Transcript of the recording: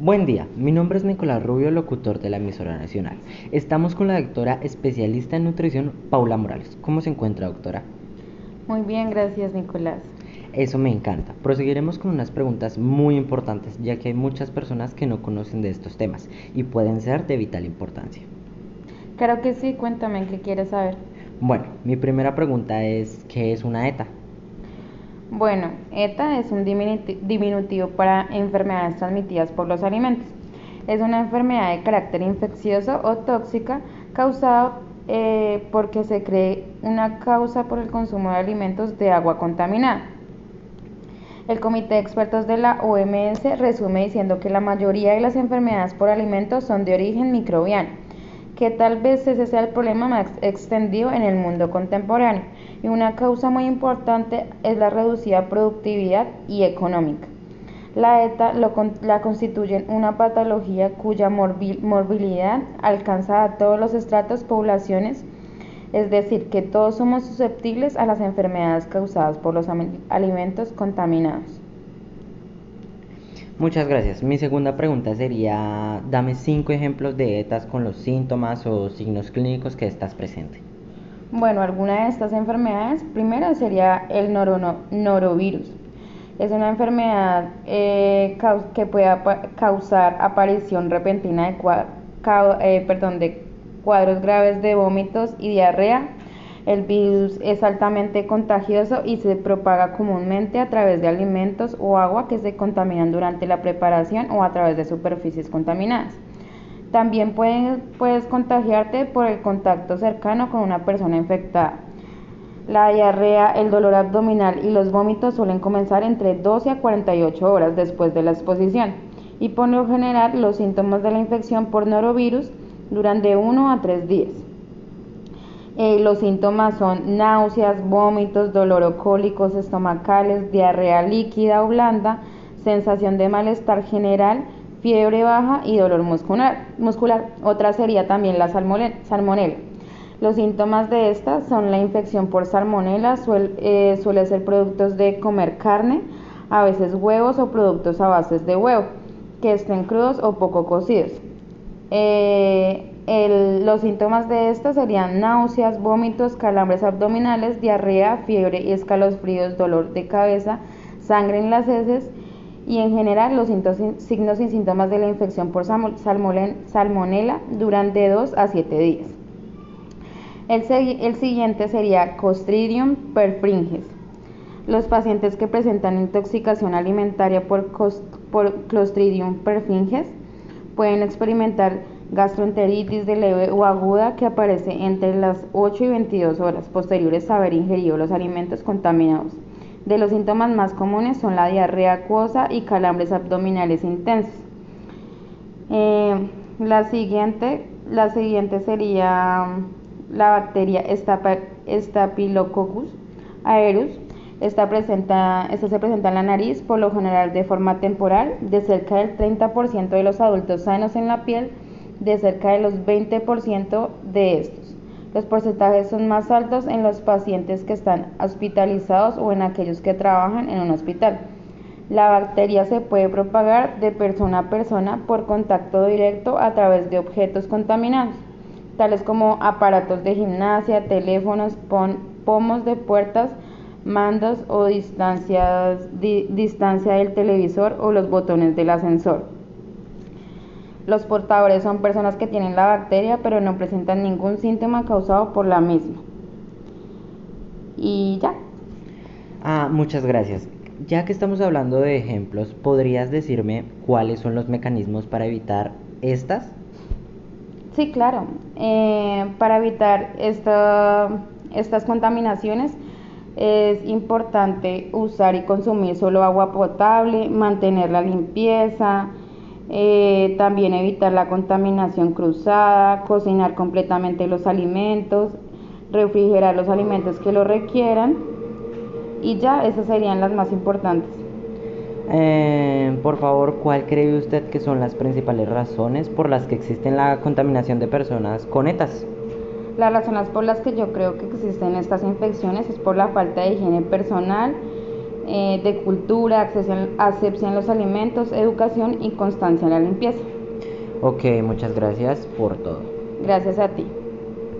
Buen día, mi nombre es Nicolás Rubio, locutor de la emisora nacional. Estamos con la doctora especialista en nutrición, Paula Morales. ¿Cómo se encuentra, doctora? Muy bien, gracias, Nicolás. Eso me encanta. Proseguiremos con unas preguntas muy importantes, ya que hay muchas personas que no conocen de estos temas y pueden ser de vital importancia. Claro que sí, cuéntame, ¿qué quieres saber? Bueno, mi primera pregunta es, ¿qué es una ETA? Bueno, ETA es un diminutivo para enfermedades transmitidas por los alimentos. Es una enfermedad de carácter infeccioso o tóxica causada eh, porque se cree una causa por el consumo de alimentos de agua contaminada. El Comité de Expertos de la OMS resume diciendo que la mayoría de las enfermedades por alimentos son de origen microbiano que tal vez ese sea el problema más extendido en el mundo contemporáneo y una causa muy importante es la reducida productividad y económica. La ETA la constituye una patología cuya morbilidad alcanza a todos los estratos poblaciones, es decir, que todos somos susceptibles a las enfermedades causadas por los alimentos contaminados. Muchas gracias. Mi segunda pregunta sería, dame cinco ejemplos de ETAs con los síntomas o signos clínicos que estás presente. Bueno, alguna de estas enfermedades, primero sería el norovirus. Es una enfermedad eh, que puede causar aparición repentina de, eh, perdón, de cuadros graves de vómitos y diarrea el virus es altamente contagioso y se propaga comúnmente a través de alimentos o agua que se contaminan durante la preparación o a través de superficies contaminadas. También puedes, contagiarte por el contacto cercano con una persona infectada. La diarrea, el dolor abdominal y los vómitos suelen comenzar entre 12 a 48 horas después de la exposición y por lo general los síntomas de la infección por norovirus duran de 1 a 3 días. Eh, los síntomas son náuseas, vómitos, dolorocólicos estomacales, diarrea líquida o blanda, sensación de malestar general, fiebre baja y dolor muscular. Otra sería también la salmonela. Los síntomas de estas son la infección por salmonela, eh, suele ser productos de comer carne, a veces huevos o productos a bases de huevo, que estén crudos o poco cocidos. Eh, los síntomas de esto serían náuseas, vómitos, calambres abdominales, diarrea, fiebre y escalofríos, dolor de cabeza, sangre en las heces y en general los signos y síntomas de la infección por salmonela duran de 2 a 7 días. El, el siguiente sería Clostridium perfringens. Los pacientes que presentan intoxicación alimentaria por, por Clostridium perfringens pueden experimentar gastroenteritis de leve o aguda que aparece entre las 8 y 22 horas posteriores a haber ingerido los alimentos contaminados. De los síntomas más comunes son la diarrea acuosa y calambres abdominales intensos. Eh, la, siguiente, la siguiente sería mm, la bacteria Staphylococcus aerus. Esta, presenta, esta se presenta en la nariz, por lo general de forma temporal, de cerca del 30% de los adultos sanos en la piel de cerca de los 20% de estos. Los porcentajes son más altos en los pacientes que están hospitalizados o en aquellos que trabajan en un hospital. La bacteria se puede propagar de persona a persona por contacto directo a través de objetos contaminados, tales como aparatos de gimnasia, teléfonos, pomos de puertas, mandos o distancia del televisor o los botones del ascensor. Los portadores son personas que tienen la bacteria pero no presentan ningún síntoma causado por la misma. Y ya. Ah, muchas gracias. Ya que estamos hablando de ejemplos, ¿podrías decirme cuáles son los mecanismos para evitar estas? Sí, claro. Eh, para evitar estas contaminaciones es importante usar y consumir solo agua potable, mantener la limpieza, eh, también evitar la contaminación cruzada, cocinar completamente los alimentos, refrigerar los alimentos que lo requieran y ya esas serían las más importantes. Eh, por favor, ¿cuál cree usted que son las principales razones por las que existe la contaminación de personas con ETAs? Las razones por las que yo creo que existen estas infecciones es por la falta de higiene personal, eh, de cultura, asepsia en los alimentos, educación y constancia en la limpieza. Ok, muchas gracias por todo. Gracias a ti.